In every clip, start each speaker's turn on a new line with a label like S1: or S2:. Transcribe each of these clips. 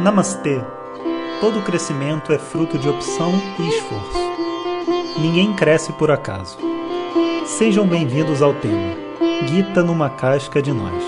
S1: Namastê! Todo crescimento é fruto de opção e esforço. Ninguém cresce por acaso. Sejam bem-vindos ao tema Gita numa casca de nós.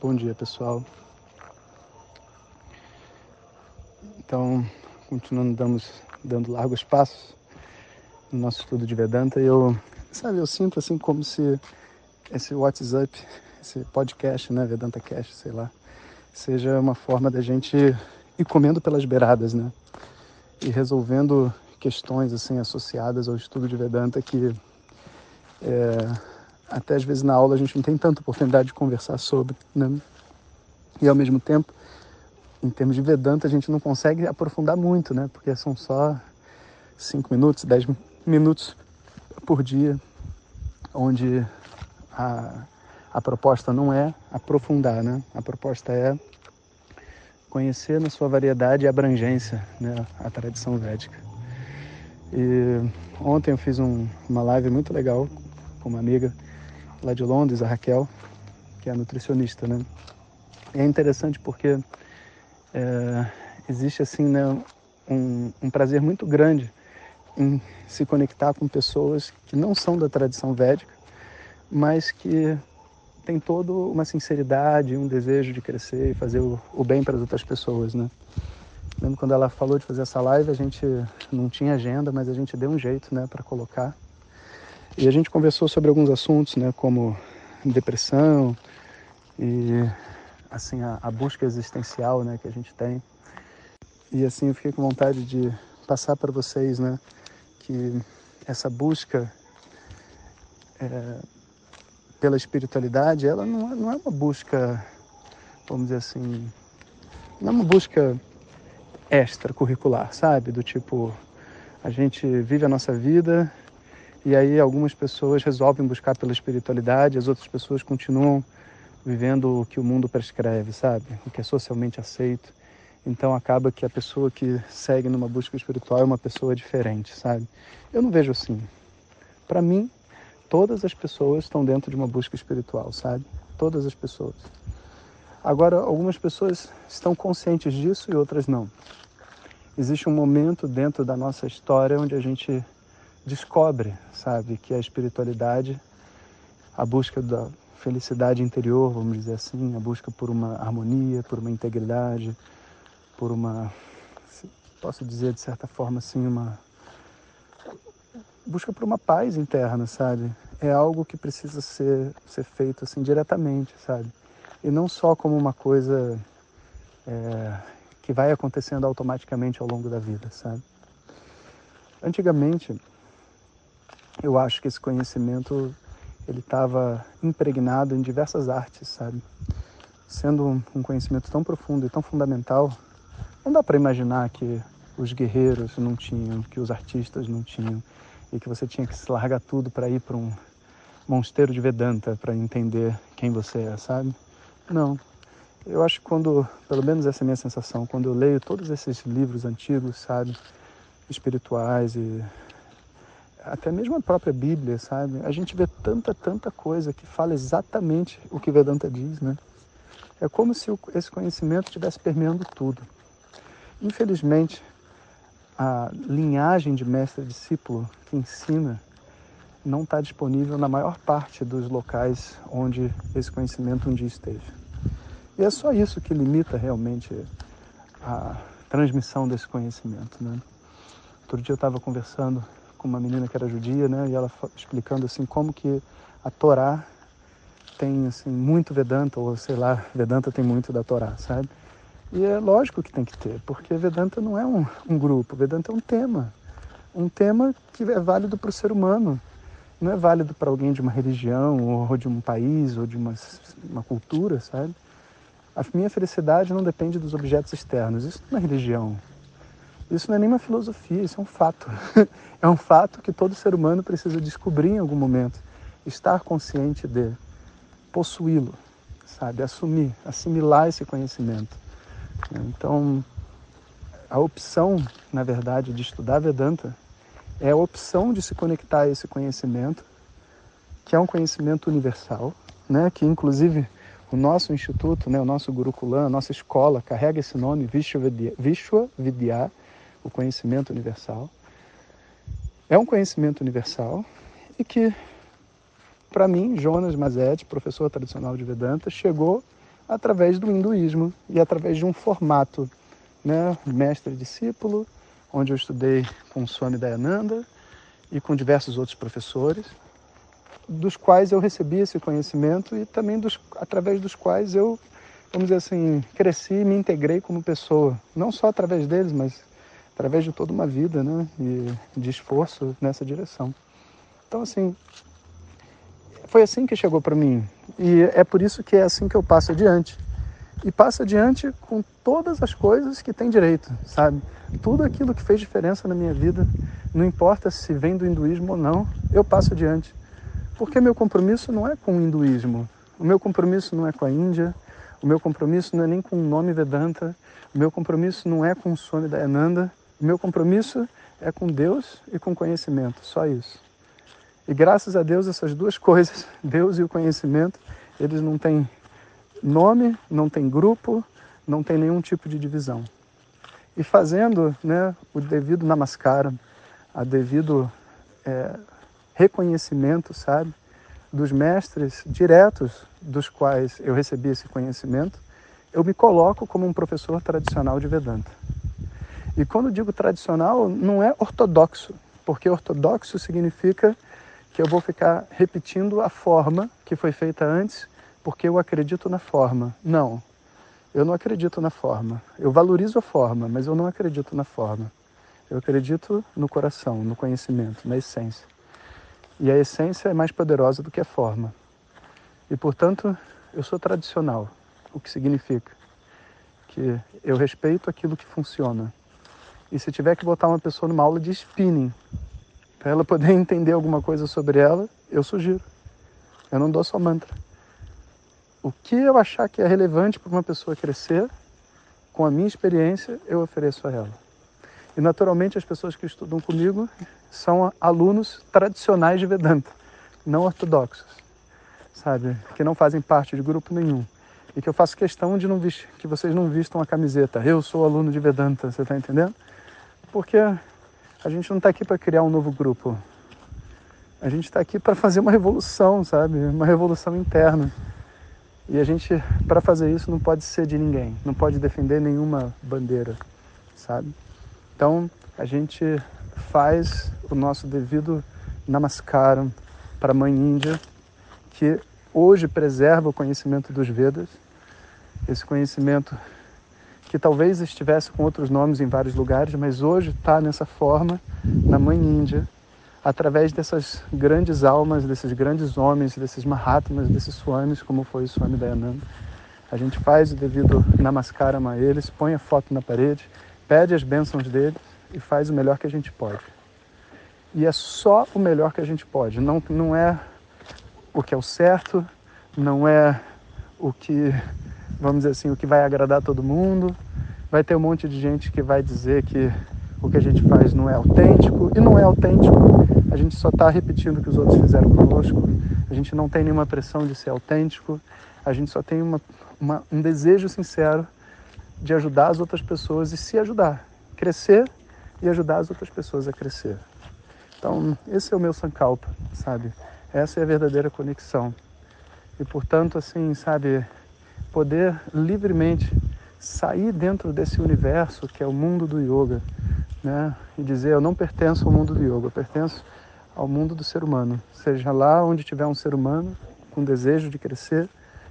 S2: Bom dia pessoal Então, continuando damos, dando largos passos no nosso estudo de Vedanta e eu, sabe, eu sinto assim como se esse WhatsApp, esse podcast, né, Vedanta Cash, sei lá, seja uma forma da gente ir comendo pelas beiradas, né? E resolvendo questões assim associadas ao estudo de Vedanta que é, até às vezes na aula a gente não tem tanta oportunidade de conversar sobre, né? E ao mesmo tempo, em termos de Vedanta, a gente não consegue aprofundar muito, né? Porque são só cinco minutos, dez minutos por dia, onde a, a proposta não é aprofundar, né? A proposta é conhecer na sua variedade e abrangência né, a tradição védica. E ontem eu fiz um, uma live muito legal com uma amiga lá de Londres, a Raquel, que é nutricionista, né? E é interessante porque é, existe assim né, um, um prazer muito grande em se conectar com pessoas que não são da tradição védica, mas que tem toda uma sinceridade, um desejo de crescer e fazer o, bem para as outras pessoas, né? Lembro quando ela falou de fazer essa live, a gente não tinha agenda, mas a gente deu um jeito, né, para colocar. E a gente conversou sobre alguns assuntos, né, como depressão e assim a, a busca existencial, né, que a gente tem. E assim eu fiquei com vontade de passar para vocês, né, que essa busca é, pela espiritualidade, ela não, não é uma busca, vamos dizer assim, não é uma busca extracurricular, sabe? Do tipo, a gente vive a nossa vida e aí algumas pessoas resolvem buscar pela espiritualidade, as outras pessoas continuam vivendo o que o mundo prescreve, sabe? O que é socialmente aceito. Então acaba que a pessoa que segue numa busca espiritual é uma pessoa diferente, sabe? Eu não vejo assim. Para mim, todas as pessoas estão dentro de uma busca espiritual, sabe? Todas as pessoas. Agora, algumas pessoas estão conscientes disso e outras não. Existe um momento dentro da nossa história onde a gente descobre, sabe, que a espiritualidade, a busca da felicidade interior, vamos dizer assim, a busca por uma harmonia, por uma integridade, por uma, posso dizer de certa forma assim, uma busca por uma paz interna, sabe? É algo que precisa ser, ser feito assim diretamente, sabe? E não só como uma coisa é, que vai acontecendo automaticamente ao longo da vida, sabe? Antigamente, eu acho que esse conhecimento ele estava impregnado em diversas artes, sabe? Sendo um conhecimento tão profundo e tão fundamental, não dá para imaginar que os guerreiros não tinham, que os artistas não tinham, e que você tinha que se largar tudo para ir para um monsteiro de Vedanta para entender quem você é, sabe? Não. Eu acho que quando, pelo menos essa é a minha sensação, quando eu leio todos esses livros antigos, sabe, espirituais e até mesmo a própria Bíblia, sabe, a gente vê tanta, tanta coisa que fala exatamente o que Vedanta diz, né? É como se esse conhecimento estivesse permeando tudo. Infelizmente, a linhagem de mestre-discípulo que ensina não está disponível na maior parte dos locais onde esse conhecimento um dia esteve. E é só isso que limita realmente a transmissão desse conhecimento. Né? Outro dia eu estava conversando com uma menina que era judia, né, e ela explicando assim como que a Torá tem assim muito Vedanta ou sei lá, Vedanta tem muito da Torá, sabe? E é lógico que tem que ter, porque Vedanta não é um, um grupo, Vedanta é um tema. Um tema que é válido para o ser humano. Não é válido para alguém de uma religião, ou de um país, ou de uma, uma cultura, sabe? A minha felicidade não depende dos objetos externos. Isso não é religião. Isso não é nem uma filosofia, isso é um fato. é um fato que todo ser humano precisa descobrir em algum momento. Estar consciente de, possuí-lo, sabe? Assumir, assimilar esse conhecimento. Então, a opção, na verdade, de estudar Vedanta é a opção de se conectar a esse conhecimento, que é um conhecimento universal, né? que inclusive o nosso instituto, né, o nosso Gurukulam, a nossa escola carrega esse nome, Vishwa Vidya, Vishwa Vidya o conhecimento universal. É um conhecimento universal e que, para mim, Jonas Mazet, professor tradicional de Vedanta, chegou através do hinduísmo e através de um formato, né, mestre-discípulo, onde eu estudei com Swami Dayananda e com diversos outros professores, dos quais eu recebi esse conhecimento e também dos, através dos quais eu, vamos dizer assim, cresci e me integrei como pessoa. Não só através deles, mas através de toda uma vida né, e de esforço nessa direção. Então, assim, foi assim que chegou para mim. E é por isso que é assim que eu passo adiante. E passo adiante com todas as coisas que tem direito, sabe? Tudo aquilo que fez diferença na minha vida, não importa se vem do hinduísmo ou não, eu passo adiante. Porque meu compromisso não é com o hinduísmo, o meu compromisso não é com a Índia, o meu compromisso não é nem com o nome Vedanta, o meu compromisso não é com o Swami Dayananda, o meu compromisso é com Deus e com conhecimento, só isso. E graças a Deus essas duas coisas, Deus e o conhecimento, eles não têm nome, não tem grupo, não tem nenhum tipo de divisão. E fazendo né, o devido namaskara, a devido é, reconhecimento, sabe, dos mestres diretos dos quais eu recebi esse conhecimento, eu me coloco como um professor tradicional de Vedanta. E quando digo tradicional, não é ortodoxo, porque ortodoxo significa que eu vou ficar repetindo a forma que foi feita antes, porque eu acredito na forma. Não, eu não acredito na forma. Eu valorizo a forma, mas eu não acredito na forma. Eu acredito no coração, no conhecimento, na essência. E a essência é mais poderosa do que a forma. E, portanto, eu sou tradicional, o que significa que eu respeito aquilo que funciona. E se tiver que botar uma pessoa numa aula de spinning, para ela poder entender alguma coisa sobre ela, eu sugiro. Eu não dou só mantra. O que eu achar que é relevante para uma pessoa crescer, com a minha experiência, eu ofereço a ela. E naturalmente as pessoas que estudam comigo são alunos tradicionais de Vedanta, não ortodoxos, sabe? Que não fazem parte de grupo nenhum. E que eu faço questão de não que vocês não vistam a camiseta. Eu sou aluno de Vedanta, você está entendendo? Porque a gente não está aqui para criar um novo grupo. A gente está aqui para fazer uma revolução, sabe? Uma revolução interna. E a gente, para fazer isso, não pode ser de ninguém, não pode defender nenhuma bandeira, sabe? Então, a gente faz o nosso devido namaskaram para a Mãe Índia, que hoje preserva o conhecimento dos Vedas, esse conhecimento que talvez estivesse com outros nomes em vários lugares, mas hoje está nessa forma na Mãe Índia, através dessas grandes almas, desses grandes homens, desses Mahatmas, desses Swamis, como foi o Swami Dayananda. A gente faz o devido namaskaram a eles, põe a foto na parede, pede as bênçãos deles e faz o melhor que a gente pode. E é só o melhor que a gente pode. Não, não é o que é o certo, não é o que, vamos dizer assim, o que vai agradar todo mundo. Vai ter um monte de gente que vai dizer que o que a gente faz não é autêntico, e não é autêntico. A gente só está repetindo o que os outros fizeram conosco. A gente não tem nenhuma pressão de ser autêntico. A gente só tem uma, uma, um desejo sincero de ajudar as outras pessoas e se ajudar, crescer e ajudar as outras pessoas a crescer. Então, esse é o meu Sankalpa, sabe? Essa é a verdadeira conexão. E, portanto, assim, sabe, poder livremente sair dentro desse universo que é o mundo do yoga, né? E dizer, eu não pertenço ao mundo do yoga, eu pertenço ao mundo do ser humano. Seja lá onde tiver um ser humano com desejo de crescer,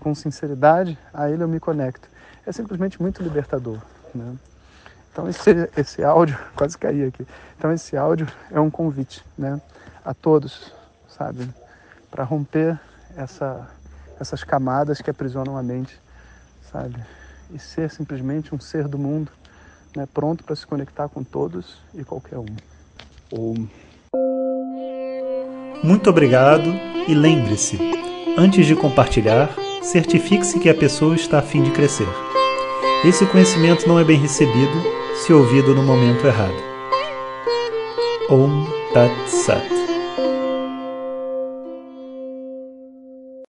S2: com sinceridade, a ele eu me conecto é simplesmente muito libertador. Né? Então esse, esse áudio, quase caí aqui. Então esse áudio é um convite, né, a todos, sabe, para romper essa, essas camadas que aprisionam a mente, sabe, e ser simplesmente um ser do mundo, né, pronto para se conectar com todos e qualquer um. Ou
S1: muito obrigado e lembre-se, antes de compartilhar, certifique-se que a pessoa está a fim de crescer. Esse conhecimento não é bem recebido se ouvido no momento errado. Om Tat Sat.